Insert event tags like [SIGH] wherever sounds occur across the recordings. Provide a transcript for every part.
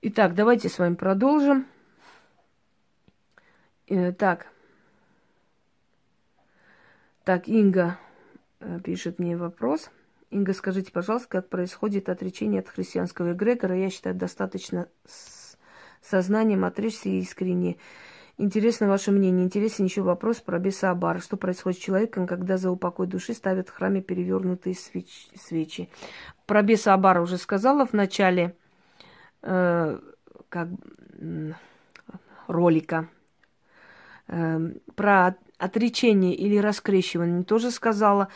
Итак, давайте с вами продолжим. Э, так. Так, Инга э, пишет мне вопрос. Инга, скажите, пожалуйста, как происходит отречение от христианского эгрегора? Я считаю, достаточно с сознанием отречься искренне. Интересно ваше мнение. Интересен еще вопрос про беса Абара. Что происходит с человеком, когда за упокой души ставят в храме перевернутые свеч- свечи? Про беса Абара уже сказала в начале э, как, ролика. Э, про отречение или раскрещивание тоже сказала.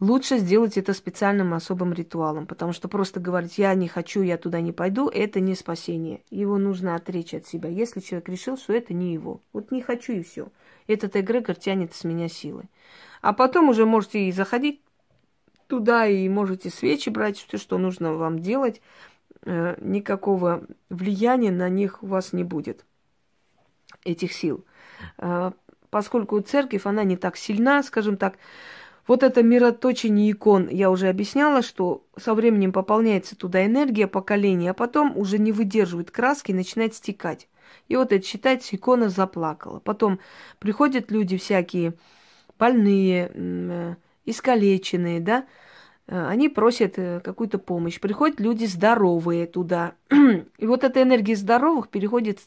Лучше сделать это специальным особым ритуалом, потому что просто говорить «я не хочу, я туда не пойду» – это не спасение. Его нужно отречь от себя, если человек решил, что это не его. Вот не хочу и все. Этот эгрегор тянет с меня силы. А потом уже можете и заходить туда, и можете свечи брать, все, что нужно вам делать. Э, никакого влияния на них у вас не будет, этих сил. Э, поскольку церковь, она не так сильна, скажем так, вот это мироточение икон, я уже объясняла, что со временем пополняется туда энергия поколения, а потом уже не выдерживает краски и начинает стекать. И вот это считается, икона заплакала. Потом приходят люди всякие больные, э, искалеченные, да, они просят э, какую-то помощь. Приходят люди здоровые туда. [CLEARS THROAT] И вот эта энергия здоровых переходит,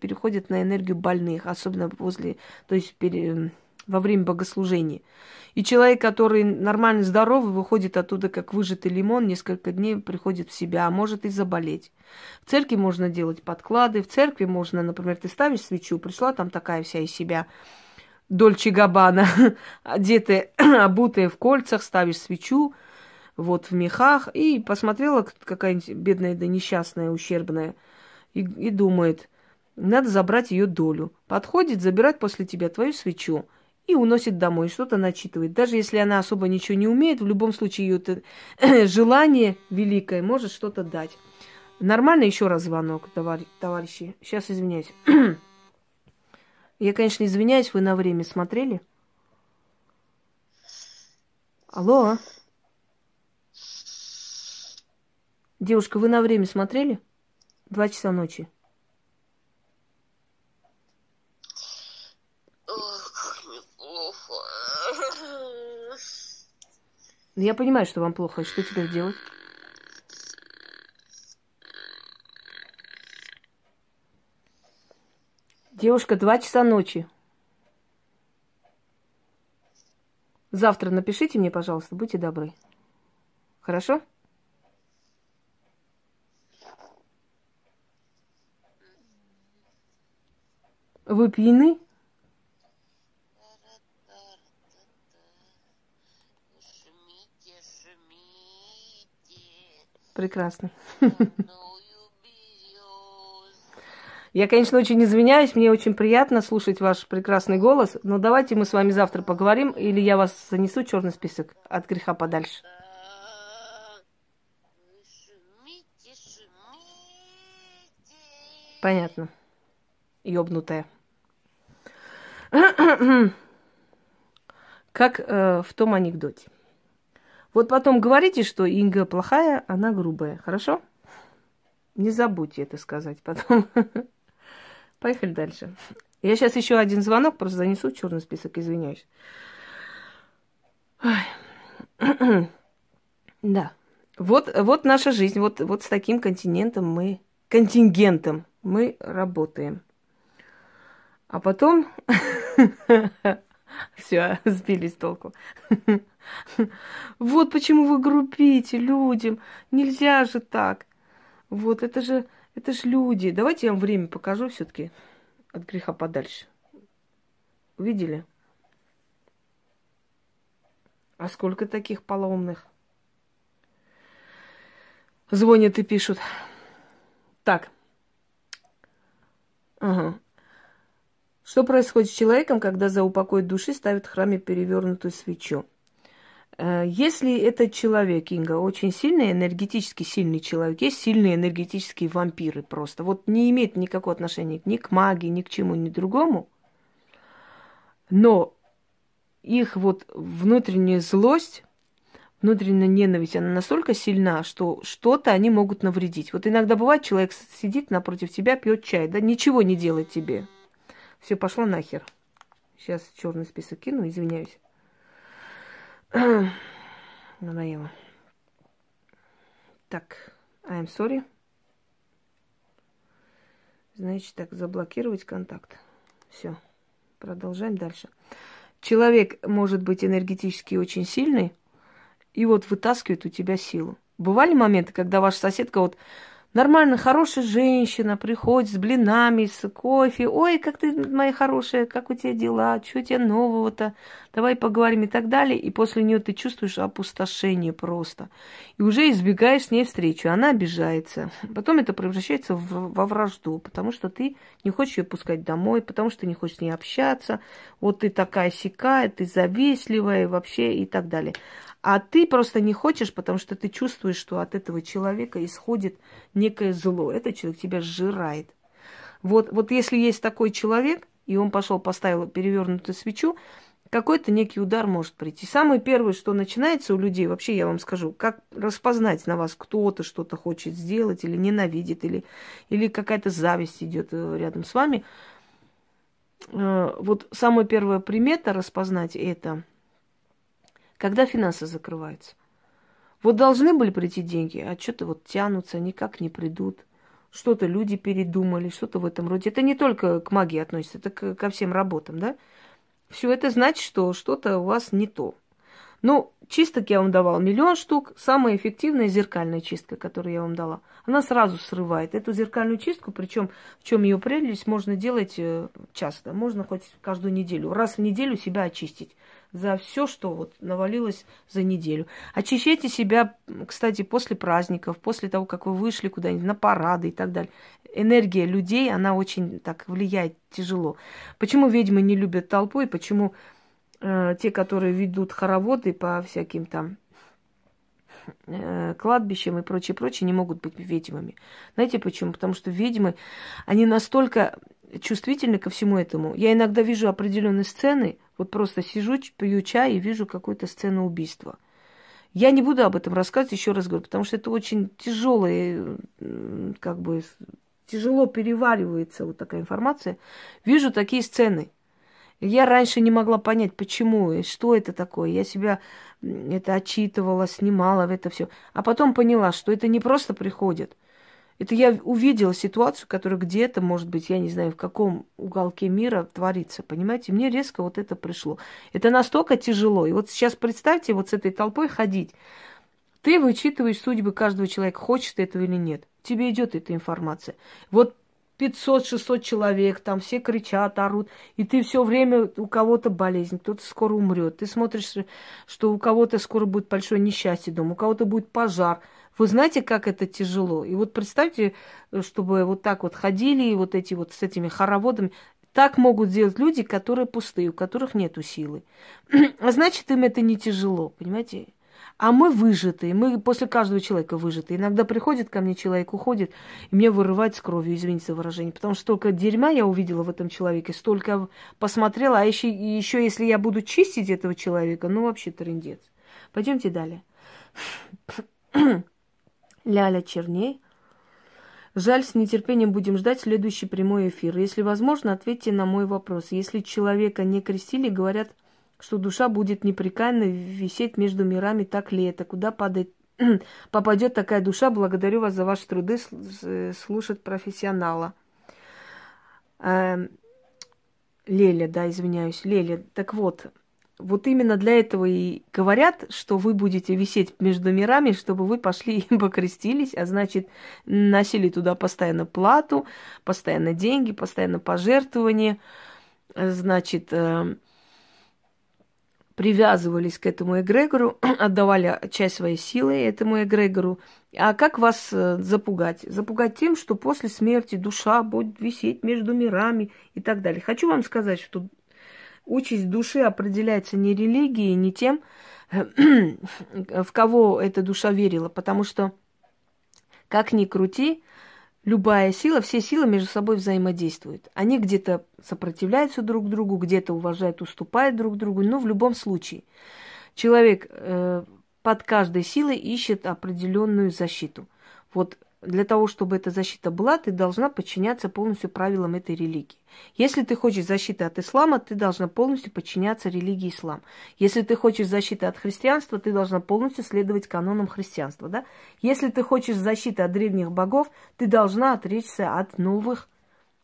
переходит на энергию больных, особенно возле, то есть пере, во время богослужения. И человек, который нормально здоровый, выходит оттуда как выжатый лимон, несколько дней приходит в себя, а может и заболеть. В церкви можно делать подклады, в церкви можно, например, ты ставишь свечу, пришла там такая вся из себя Дольче Габана, [LAUGHS] одетая, [CLEARS THROAT] обутая в кольцах, ставишь свечу, вот в мехах, и посмотрела какая-нибудь бедная да несчастная, ущербная, и, и думает, надо забрать ее долю. Подходит, забирает после тебя твою свечу – и уносит домой, что-то начитывает. Даже если она особо ничего не умеет, в любом случае ее [CLEARS THROAT] желание великое может что-то дать. Нормально еще раз звонок, товарищи. Сейчас извиняюсь. [CLEARS THROAT] Я, конечно, извиняюсь, вы на время смотрели? Алло? Девушка, вы на время смотрели? Два часа ночи. Я понимаю, что вам плохо. Что теперь делать? Девушка, два часа ночи. Завтра напишите мне, пожалуйста, будьте добры. Хорошо? Вы пьяны? Прекрасно. [LAUGHS] Я, конечно, очень извиняюсь, мне очень приятно слушать ваш прекрасный голос, но давайте мы с вами завтра поговорим, или я вас занесу в черный список от греха подальше. Понятно. Ёбнутая. [CLEARS THROAT] как э, в том анекдоте. Вот потом говорите, что Инга плохая, она грубая. Хорошо? Не забудьте это сказать потом. [LAUGHS] Поехали дальше. Я сейчас еще один звонок просто занесу в черный список, извиняюсь. [CLEARS THROAT] Да. Вот, вот наша жизнь. Вот, вот с таким континентом мы, контингентом мы работаем. А потом [LAUGHS] все, сбились с толку. Вот почему вы грубите людям. Нельзя же так. Вот это же, это же люди. Давайте я вам время покажу все-таки от греха подальше. Видели? А сколько таких полоумных? Звонят и пишут. Так. Ага. Что происходит с человеком, когда за упокой души ставят в храме перевернутую свечу? Э, если этот человек, Инга, очень сильный, энергетически сильный человек, есть сильные энергетические вампиры просто, вот не имеет никакого отношения ни к магии, ни к чему, ни другому, но их вот внутренняя злость, внутренняя ненависть, она настолько сильна, что что-то они могут навредить. Вот иногда бывает, человек сидит напротив тебя, пьет чай, да, ничего не делает тебе. Все, пошло нахер. Сейчас черный список кину, извиняюсь. [CLEARS THROAT] Надоело. Так, I'm sorry. Значит, так, заблокировать контакт. Все. Продолжаем дальше. Человек может быть энергетически очень сильный, и вот вытаскивает у тебя силу. Бывали моменты, когда ваша соседка вот Нормально, хорошая женщина приходит с блинами, с кофе. Ой, как ты, моя хорошая, как у тебя дела? Что у тебя нового-то? Давай поговорим и так далее. И после нее ты чувствуешь опустошение просто. И уже избегаешь с ней встречу. Она обижается. Потом это превращается в, во вражду, потому что ты не хочешь ее пускать домой, потому что не хочешь с ней общаться. Вот ты такая сякая, ты завистливая вообще и так далее. А ты просто не хочешь, потому что ты чувствуешь, что от этого человека исходит некое зло. Этот человек тебя сжирает. Вот, вот если есть такой человек, и он пошел, поставил перевернутую свечу, какой-то некий удар может прийти. Самое первое, что начинается у людей, вообще я вам скажу, как распознать на вас кто-то что-то хочет сделать или ненавидит, или, или какая-то зависть идет э, рядом с вами. Э, вот самая первая примета распознать это – когда финансы закрываются. Вот должны были прийти деньги, а что-то вот тянутся, никак не придут. Что-то люди передумали, что-то в этом роде. Это не только к магии относится, это ко всем работам, да? Все это значит, что что-то у вас не то. Ну, чисток я вам давал миллион штук. Самая эффективная зеркальная чистка, которую я вам дала, она сразу срывает. Эту зеркальную чистку, причем в чем ее прелесть, можно делать э, часто. Можно хоть каждую неделю. Раз в неделю себя очистить за все, что вот навалилось за неделю. Очищайте себя, кстати, после праздников, после того, как вы вышли куда-нибудь на парады и так далее. Энергия людей, она очень так влияет тяжело. Почему ведьмы не любят толпу и почему э, те, которые ведут хороводы по всяким там э, кладбищам и прочее, прочее, не могут быть ведьмами. Знаете почему? Потому что ведьмы, они настолько чувствительны ко всему этому. Я иногда вижу определенные сцены, вот просто сижу, пью чай и вижу какую-то сцену убийства. Я не буду об этом рассказывать, еще раз говорю, потому что это очень тяжелое, как бы тяжело переваривается вот такая информация. Вижу такие сцены. Я раньше не могла понять, почему и что это такое. Я себя это отчитывала, снимала это все. А потом поняла, что это не просто приходит. Это я увидела ситуацию, которая где-то, может быть, я не знаю, в каком уголке мира творится. Понимаете, мне резко вот это пришло. Это настолько тяжело. И вот сейчас представьте, вот с этой толпой ходить. Ты вычитываешь судьбы каждого человека, хочет этого или нет. Тебе идет эта информация. Вот 500-600 человек, там все кричат, орут, и ты все время у кого-то болезнь, кто-то скоро умрет. Ты смотришь, что у кого-то скоро будет большое несчастье дома, у кого-то будет пожар. Вы знаете, как это тяжело? И вот представьте, чтобы вот так вот ходили, и вот эти вот с этими хороводами. Так могут делать люди, которые пустые, у которых нету силы. [CLEARS THROAT] А значит, им это не тяжело, понимаете? А мы выжатые, мы после каждого человека выжатые. Иногда приходит ко мне человек, уходит, и мне вырывает с кровью, извините за выражение. Потому что столько дерьма я увидела в этом человеке, столько посмотрела. А еще, еще если я буду чистить этого человека, ну вообще трендец. Пойдемте далее. Ляля Черней. Жаль, с нетерпением будем ждать следующий прямой эфир. Если возможно, ответьте на мой вопрос. Если человека не крестили, говорят, что душа будет непрекаянно висеть между мирами, так ли это? Куда падает, [CLEARS THROAT] попадет такая душа? Благодарю вас за ваши труды слушать профессионала. Эм, Леля, да, извиняюсь, Леля. Так вот, вот именно для этого и говорят, что вы будете висеть между мирами, чтобы вы пошли [LAUGHS] и покрестились, а значит, носили туда постоянно плату, постоянно деньги, постоянно пожертвования, значит, э, привязывались к этому эгрегору, [CLEARS THROAT] отдавали часть своей силы этому эгрегору. А как вас э, запугать? Запугать тем, что после смерти душа будет висеть между мирами и так далее. Хочу вам сказать, что Участь души определяется не религией, не тем, [CLEARS THROAT] в кого эта душа верила, потому что, как ни крути, любая сила, все силы между собой взаимодействуют. Они где-то сопротивляются друг другу, где-то уважают, уступают друг другу, но в любом случае человек э, под каждой силой ищет определенную защиту. Вот для того, чтобы эта защита была, ты должна подчиняться полностью правилам этой религии. Если ты хочешь защиты от ислама, ты должна полностью подчиняться религии ислам. Если ты хочешь защиты от христианства, ты должна полностью следовать канонам христианства. Да? Если ты хочешь защиты от древних богов, ты должна отречься от новых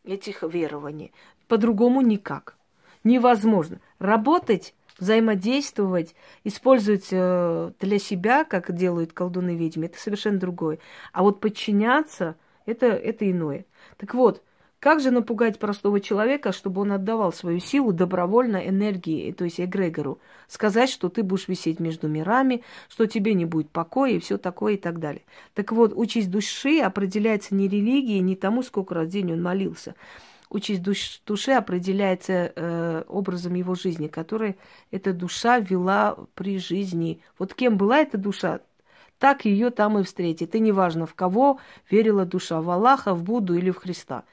этих верований. По-другому никак. Невозможно. Работать взаимодействовать, использовать э, для себя, как делают колдуны ведьмы, это совершенно другое. А вот подчиняться, это, это иное. Так вот, как же напугать простого человека, чтобы он отдавал свою силу добровольно энергии, то есть эгрегору? Сказать, что ты будешь висеть между мирами, что тебе не будет покоя и все такое и так далее. Так вот, участь души определяется не религией, не тому, сколько раз в день он молился, участь душ, души определяется э, образом его жизни, который эта душа вела при жизни. Вот кем была эта душа, так ее там и встретит. И неважно, в кого верила душа, в Аллаха, в Будду или в Христа.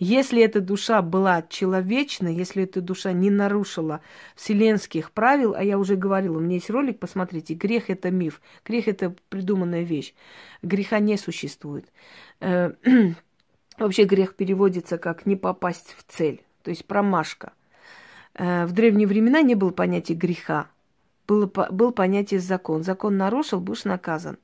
Если эта душа была человечна, если эта душа не нарушила вселенских правил, а я уже говорила, у меня есть ролик, посмотрите, грех это миф, грех это придуманная вещь, греха не существует. [CLEARS THROAT] Вообще грех переводится как не попасть в цель, то есть промашка. Э, в древние времена не было понятия греха, было, был понятие закон. Закон нарушил, будешь наказан.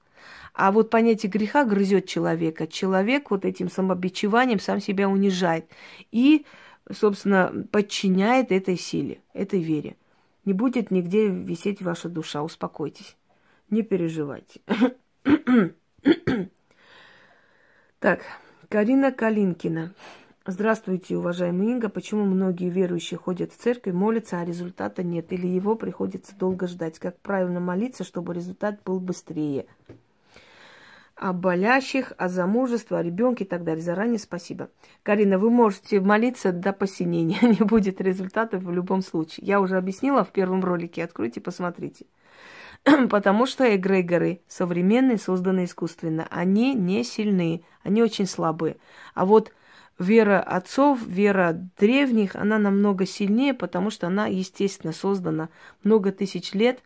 А вот понятие греха грызет человека. Человек вот этим самобичеванием сам себя унижает и, собственно, подчиняет этой силе, этой вере. Не будет нигде висеть ваша душа, успокойтесь, не переживайте. [COUGHS] так. Карина Калинкина. Здравствуйте, уважаемый Инга. Почему многие верующие ходят в церковь, молятся, а результата нет? Или его приходится долго ждать? Как правильно молиться, чтобы результат был быстрее? О болящих, о замужестве, о ребенке и так далее. Заранее спасибо. Карина, вы можете молиться до посинения. [LAUGHS] Не будет результата в любом случае. Я уже объяснила в первом ролике. Откройте, посмотрите. [CLEARS THROAT] Потому что эгрегоры современные, созданные искусственно, они не сильны, они очень слабые. А вот вера отцов, вера древних, она намного сильнее, потому что она, естественно, создана много тысяч лет,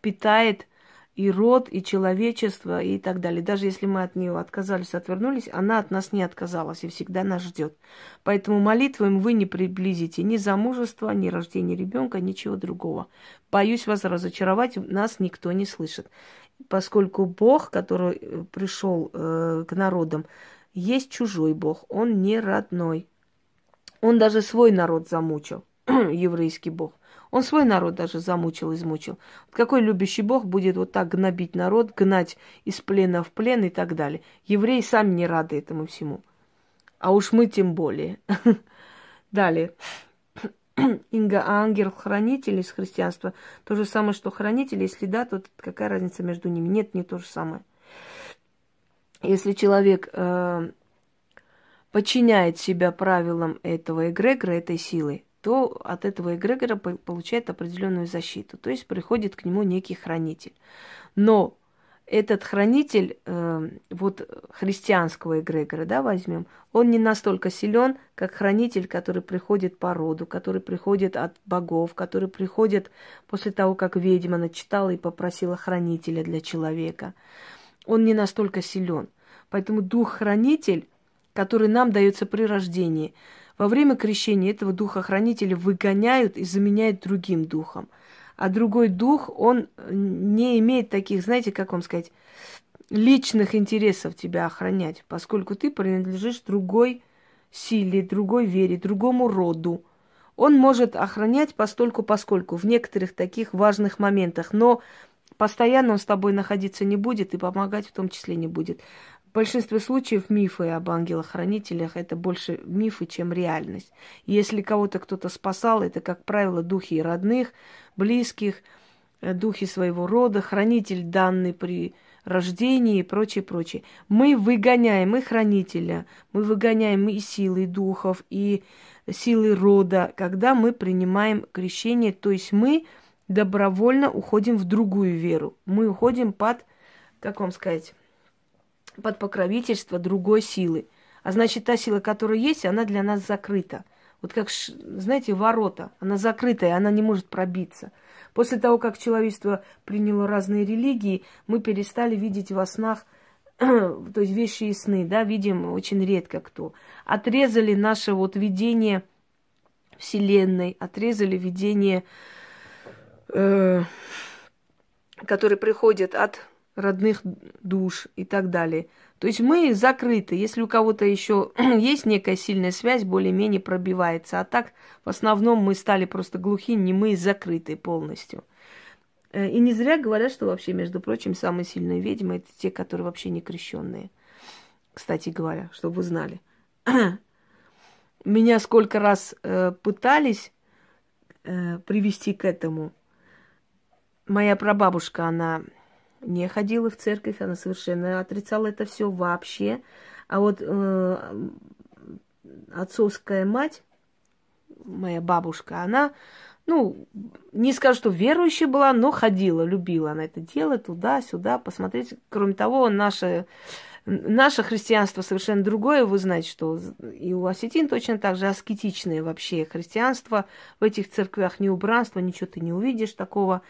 питает и род, и человечество, и так далее. Даже если мы от нее отказались, отвернулись, она от нас не отказалась и всегда нас ждет. Поэтому молитвами вы не приблизите ни замужество, ни рождение ребенка, ничего другого. Боюсь вас разочаровать, нас никто не слышит. Поскольку Бог, который э, пришел э, к народам, есть чужой Бог, он не родной. Он даже свой народ замучил, [CLEARS THROAT] еврейский Бог. Он свой народ даже замучил, измучил. Какой любящий Бог будет вот так гнобить народ, гнать из плена в плен и так далее? Евреи сами не рады этому всему. А уж мы тем более. [LAUGHS] Далее. [CLEARS THROAT] Инга, а ангел-хранитель из христианства то же самое, что хранитель? Если да, то какая разница между ними? Нет, не то же самое. Если человек э, подчиняет себя правилам этого эгрегора, этой силы, то от этого эгрегора получает определенную защиту. То есть приходит к нему некий хранитель. Но этот хранитель э, вот христианского эгрегора, да, возьмем, он не настолько силен, как хранитель, который приходит по роду, который приходит от богов, который приходит после того, как ведьма начитала и попросила хранителя для человека. Он не настолько силен. Поэтому дух-хранитель, который нам дается при рождении – во время крещения этого духа-хранителя выгоняют и заменяют другим духом. А другой дух, он не имеет таких, знаете, как вам сказать, личных интересов тебя охранять, поскольку ты принадлежишь другой силе, другой вере, другому роду. Он может охранять постольку поскольку в некоторых таких важных моментах, но постоянно он с тобой находиться не будет и помогать в том числе не будет. В большинстве случаев мифы об ангелах-хранителях это больше мифы, чем реальность. если кого-то кто-то спасал, это, как правило, духи родных, близких, э, духи своего рода, хранитель данный при рождении и прочее, прочее. Мы выгоняем и хранителя, мы выгоняем и силы духов, и силы рода, когда мы принимаем крещение, то есть мы добровольно уходим в другую веру. Мы уходим под, как вам сказать, под покровительство другой силы. А значит, та сила, которая есть, она для нас закрыта. Вот как, знаете, ворота, она закрытая, она не может пробиться. После того, как человечество приняло разные религии, мы перестали видеть во снах, [CLEARS THROAT] то есть вещи и сны, да, видим очень редко кто. Отрезали наше вот видение Вселенной, отрезали видение, э, которые приходят от родных душ и так далее. То есть мы закрыты. Если у кого-то еще [CLEARS THROAT] есть некая сильная связь, более-менее пробивается. А так, в основном, мы стали просто глухи, не мы закрыты полностью. Э, и не зря говорят, что вообще, между прочим, самые сильные ведьмы это те, которые вообще не крещенные. Кстати говоря, чтобы вы знали. [CLEARS THROAT] Меня сколько раз э, пытались э, привести к этому. Моя прабабушка, она не ходила в церковь, она совершенно отрицала это все вообще. А вот э, отцовская мать, моя бабушка, она, ну, не скажу, что верующая была, но ходила, любила она это дело, туда-сюда, посмотреть. Кроме того, наше, наше христианство совершенно другое. Вы знаете, что и у осетин точно так же аскетичное вообще христианство. В этих церквях ни убранства, ничего ты не увидишь такого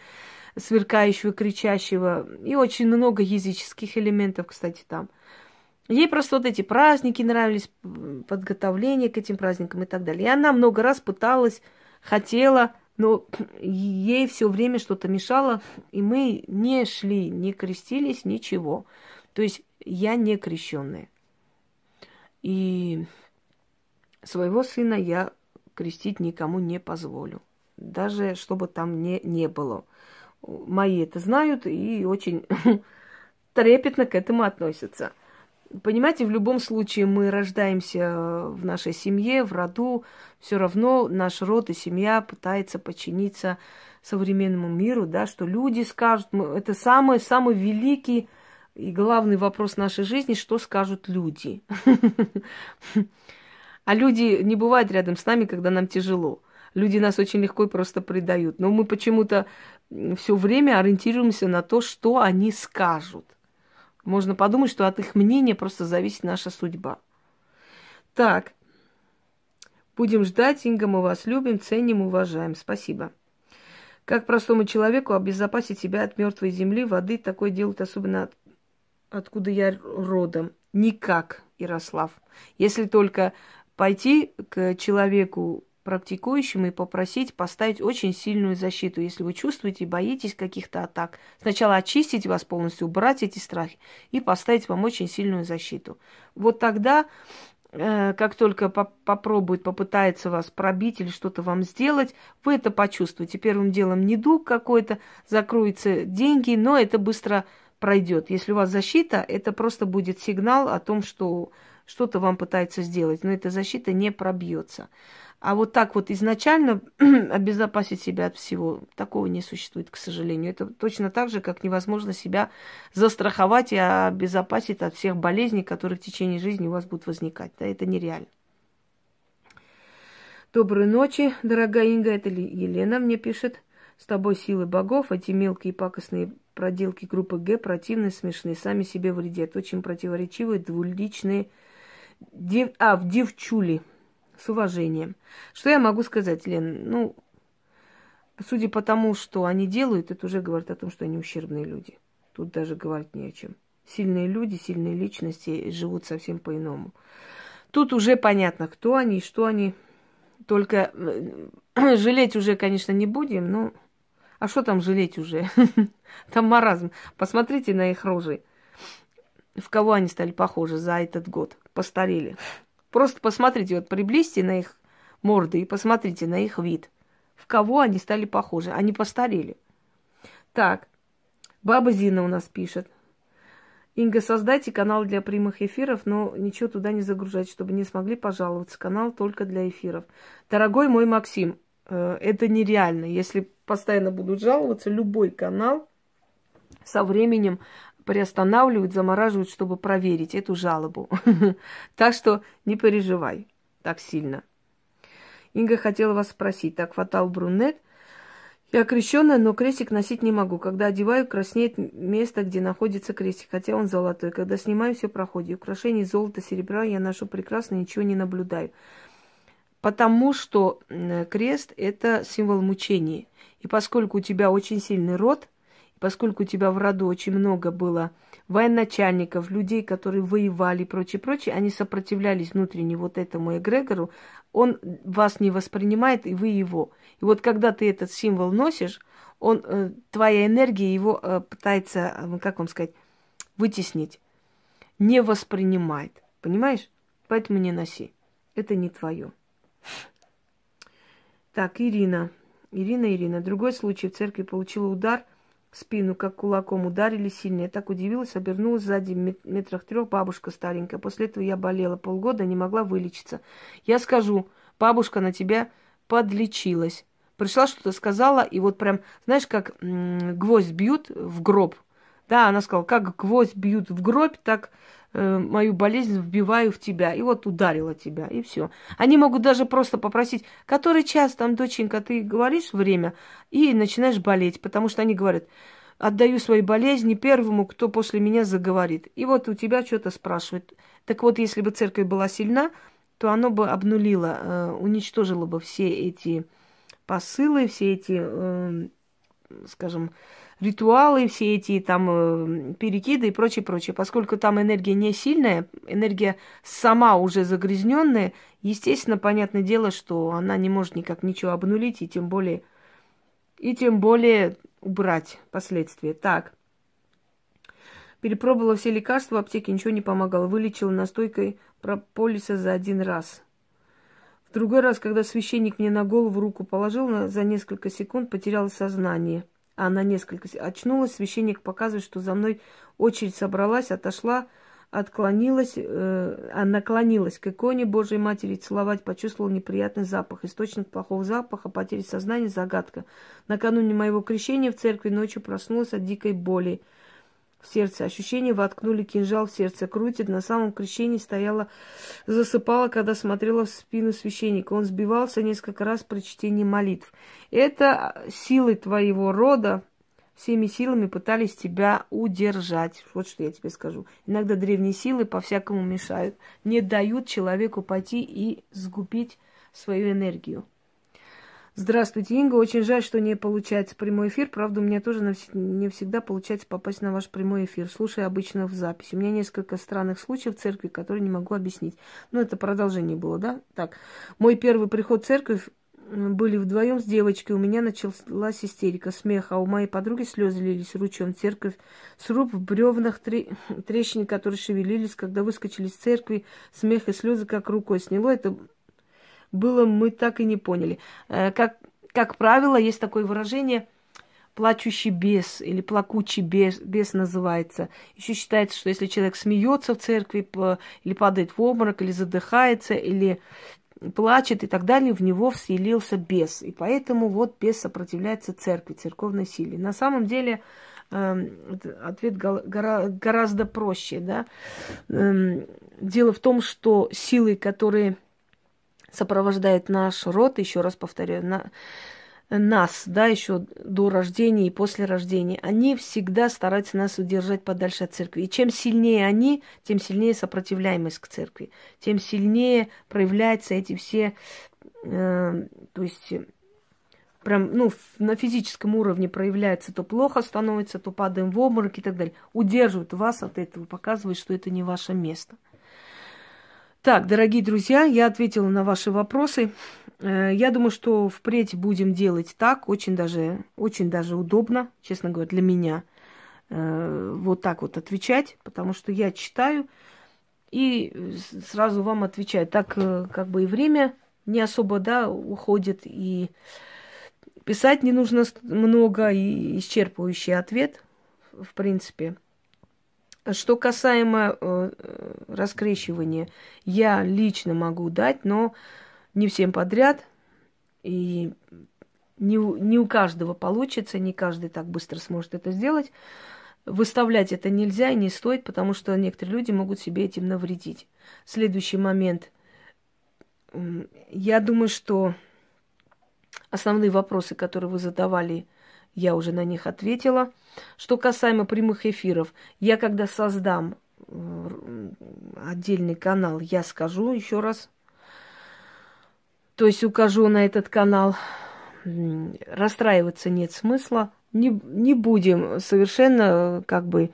сверкающего, кричащего, и очень много языческих элементов, кстати, там. Ей просто вот эти праздники нравились, подготовление к этим праздникам и так далее. И она много раз пыталась, хотела, но [CLEARS THROAT] ей все время что-то мешало, и мы не шли, не крестились, ничего. То есть я не крещенная. И своего сына я крестить никому не позволю. Даже чтобы там не, не было мои это знают и очень [LAUGHS] трепетно к этому относятся. Понимаете, в любом случае мы рождаемся в нашей семье, в роду, все равно наш род и семья пытается подчиниться современному миру, да, что люди скажут, это самый, самый великий и главный вопрос нашей жизни, что скажут люди. [LAUGHS] А люди не бывают рядом с нами, когда нам тяжело. Люди нас очень легко и просто предают. Но мы почему-то все время ориентируемся на то, что они скажут. Можно подумать, что от их мнения просто зависит наша судьба. Так, будем ждать, Инга, мы вас любим, ценим, уважаем. Спасибо. Как простому человеку обезопасить себя от мертвой земли, воды, такое делают особенно от, откуда я родом? Никак, Ярослав. Если только пойти к человеку практикующим и попросить поставить очень сильную защиту. Если вы чувствуете, боитесь каких-то атак, сначала очистить вас полностью, убрать эти страхи и поставить вам очень сильную защиту. Вот тогда, э, как только по попробует, попытается вас пробить или что-то вам сделать, вы это почувствуете. Первым делом недуг какой-то, закроются деньги, но это быстро пройдет. Если у вас защита, это просто будет сигнал о том, что что-то вам пытается сделать, но эта защита не пробьется. А вот так вот изначально [CLEARS THROAT] обезопасить себя от всего, такого не существует, к сожалению. Это точно так же, как невозможно себя застраховать и обезопасить от всех болезней, которые в течение жизни у вас будут возникать. Да, это нереально. Доброй ночи, дорогая Инга. Это Елена мне пишет. С тобой силы богов. Эти мелкие пакостные проделки группы Г противные, смешные, сами себе вредят. Очень противоречивые, двуличные. Дев... А, в девчули с уважением. Что я могу сказать, Лен? Ну, судя по тому, что они делают, это уже говорит о том, что они ущербные люди. Тут даже говорить не о чем. Сильные люди, сильные личности живут совсем по-иному. Тут уже понятно, кто они и что они. Только э, [CLEARS THROAT] жалеть уже, конечно, не будем, но... А что там жалеть уже? [LAUGHS] Там маразм. Посмотрите на их рожи. В кого они стали похожи за этот год? Постарели. Просто посмотрите, вот приблизьте на их морды и посмотрите на их вид. В кого они стали похожи? Они постарели. Так, баба Зина у нас пишет. Инга, создайте канал для прямых эфиров, но ничего туда не загружать, чтобы не смогли пожаловаться. Канал только для эфиров. Дорогой мой Максим, э, это нереально. Если постоянно будут жаловаться, любой канал со временем приостанавливают, замораживают, чтобы проверить эту жалобу. [LAUGHS] Так что не переживай так сильно. Инга хотела вас спросить. Так, фатал брюнет. Я крещенная, но крестик носить не могу. Когда одеваю, краснеет место, где находится крестик, хотя он золотой. Когда снимаю, все проходит. Украшений золота, серебра я ношу прекрасно, ничего не наблюдаю. Потому что крест – это символ мучений. И поскольку у тебя очень сильный род, поскольку у тебя в роду очень много было военачальников, людей, которые воевали и прочее, прочее, они сопротивлялись внутренне вот этому эгрегору, он вас не воспринимает, и вы его. И вот когда ты этот символ носишь, он, э, твоя энергия его э, пытается, э, как вам сказать, вытеснить, не воспринимает. Понимаешь? Поэтому не носи. Это не твое. Так, Ирина. Ирина, Ирина. Другой случай. В церкви получила удар спину, как кулаком ударили сильно. Я так удивилась, обернулась сзади метрах трех бабушка старенькая. После этого я болела полгода, не могла вылечиться. Я скажу, бабушка на тебя подлечилась. Пришла, что-то сказала, и вот прям, знаешь, как гвоздь бьют в гроб. Да, она сказала, как гвоздь бьют в гроб, так э, мою болезнь вбиваю в тебя. И вот ударила тебя, и все. Они могут даже просто попросить, который час там, доченька, ты говоришь время, и начинаешь болеть, потому что они говорят, отдаю свои болезни первому, кто после меня заговорит. И вот у тебя что-то спрашивают. Так вот, если бы церковь была сильна, то оно бы обнулило, э, уничтожило бы все эти посылы, все эти, э, скажем, ритуалы, все эти там э, перекиды и прочее, прочее. Поскольку там энергия не сильная, энергия сама уже загрязненная, естественно, понятное дело, что она не может никак ничего обнулить и тем более, и тем более убрать последствия. Так. Перепробовала все лекарства в аптеке, ничего не помогало. Вылечила настойкой прополиса за один раз. В другой раз, когда священник мне на голову руку положил, за несколько секунд потеряла сознание. А на несколько очнулась, священник показывает, что за мной очередь собралась, отошла, отклонилась, э, а наклонилась к иконе Божьей Матери целовать, почувствовала неприятный запах. Источник плохого запаха, потеря сознания, загадка. Накануне моего крещения в церкви ночью проснулась от дикой боли в сердце. Ощущение воткнули кинжал в сердце. Крутит. На самом крещении стояла, засыпала, когда смотрела в спину священника. Он сбивался несколько раз при чтении молитв. Это силы твоего рода всеми силами пытались тебя удержать. Вот что я тебе скажу. Иногда древние силы по-всякому мешают. Не дают человеку пойти и сгубить свою энергию. Здравствуйте, Инга. Очень жаль, что не получается прямой эфир. Правда, у меня тоже не всегда получается попасть на ваш прямой эфир. Слушаю обычно в записи. У меня несколько странных случаев в церкви, которые не могу объяснить. Ну, это продолжение было, да? Так. Мой первый приход в церковь были вдвоем с девочкой. У меня началась истерика, смех, а у моей подруги слезы лились ручьем. Церковь, сруб в бревнах, трещины, которые шевелились, когда выскочили из церкви, смех и слезы как рукой сняло. Это было, мы так и не поняли. Э, как, как правило, есть такое выражение плачущий бес или плакучий бес, бес называется. Еще считается, что если человек смеется в церкви или падает в обморок, или задыхается, или плачет и так далее, в него вселился бес. И поэтому вот бес сопротивляется церкви, церковной силе. На самом деле э, ответ гора, гораздо проще. Да? Э, дело в том, что силы, которые сопровождает наш род, еще раз повторяю, на, нас, да, еще до рождения и после рождения, они всегда стараются нас удержать подальше от церкви. И чем сильнее они, тем сильнее сопротивляемость к церкви, тем сильнее проявляются эти все, э, то есть прям, ну, на физическом уровне проявляется, то плохо становится, то падаем в обморок и так далее. Удерживают вас от этого, показывают, что это не ваше место. Так, дорогие друзья, я ответила на ваши вопросы. Э, я думаю, что впредь будем делать так, очень даже, очень даже удобно, честно говоря, для меня, э, вот так вот отвечать, потому что я читаю и сразу вам отвечаю. Так э, как бы и время не особо, да, уходит, и писать не нужно много, и исчерпывающий ответ, в принципе – что касаемо э, раскрещивания, я лично могу дать, но не всем подряд. И не, не у каждого получится, не каждый так быстро сможет это сделать. Выставлять это нельзя и не стоит, потому что некоторые люди могут себе этим навредить. Следующий момент. Я думаю, что основные вопросы, которые вы задавали, я уже на них ответила. Что касаемо прямых эфиров, я когда создам э, отдельный канал, я скажу еще раз. то есть укажу на этот канал. Расстраиваться нет смысла. Не, не будем совершенно как бы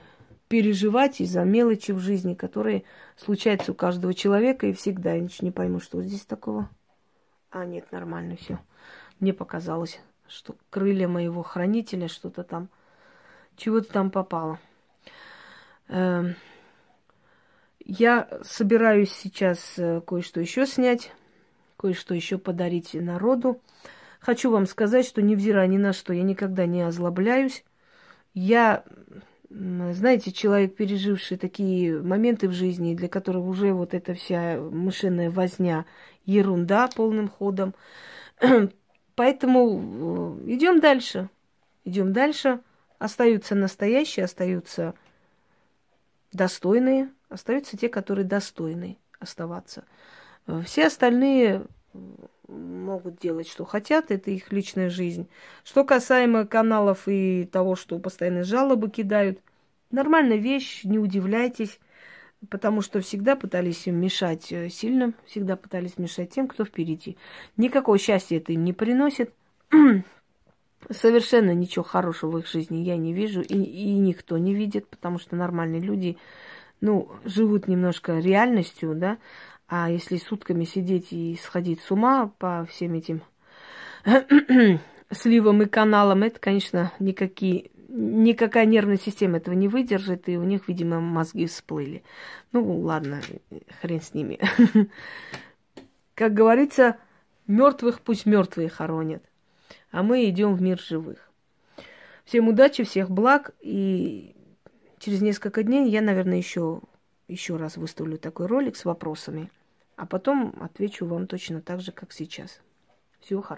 переживать из-за мелочи в жизни, которые случаются у каждого человека и всегда. Я ничего не пойму, что здесь такого. А, нет, нормально все. Мне показалось, что крылья моего хранителя что-то там, чего-то там попало. Эм, я собираюсь сейчас э, кое-что еще снять, кое-что еще подарить народу. Хочу вам сказать, что невзирая ни на что, я никогда не озлобляюсь. Я, знаете, человек, переживший такие моменты в жизни, для которых уже вот эта вся мышиная возня ерунда полным ходом. [CLEARS THROAT] Поэтому э, идем дальше. Идем дальше. Остаются настоящие, остаются достойные, остаются те, которые достойны оставаться. Э, все остальные могут делать, что хотят, это их личная жизнь. Что касаемо каналов и того, что постоянно жалобы кидают, нормальная вещь, не удивляйтесь потому что всегда пытались им мешать э, сильно, всегда пытались мешать тем, кто впереди. Никакого счастья это им не приносит. [CLEARS THROAT] Совершенно ничего хорошего в их жизни я не вижу, и, и никто не видит, потому что нормальные люди, ну, живут немножко реальностью, да, а если сутками сидеть и сходить с ума по всем этим [CLEARS THROAT] сливам и каналам, это, конечно, никакие никакая нервная система этого не выдержит, и у них, видимо, мозги всплыли. Ну, ладно, хрен с ними. [LAUGHS] Как говорится, мертвых пусть мертвые хоронят, а мы идем в мир живых. Всем удачи, всех благ, и через несколько дней я, наверное, еще, еще раз выставлю такой ролик с вопросами, а потом отвечу вам точно так же, как сейчас. Всего хорошего.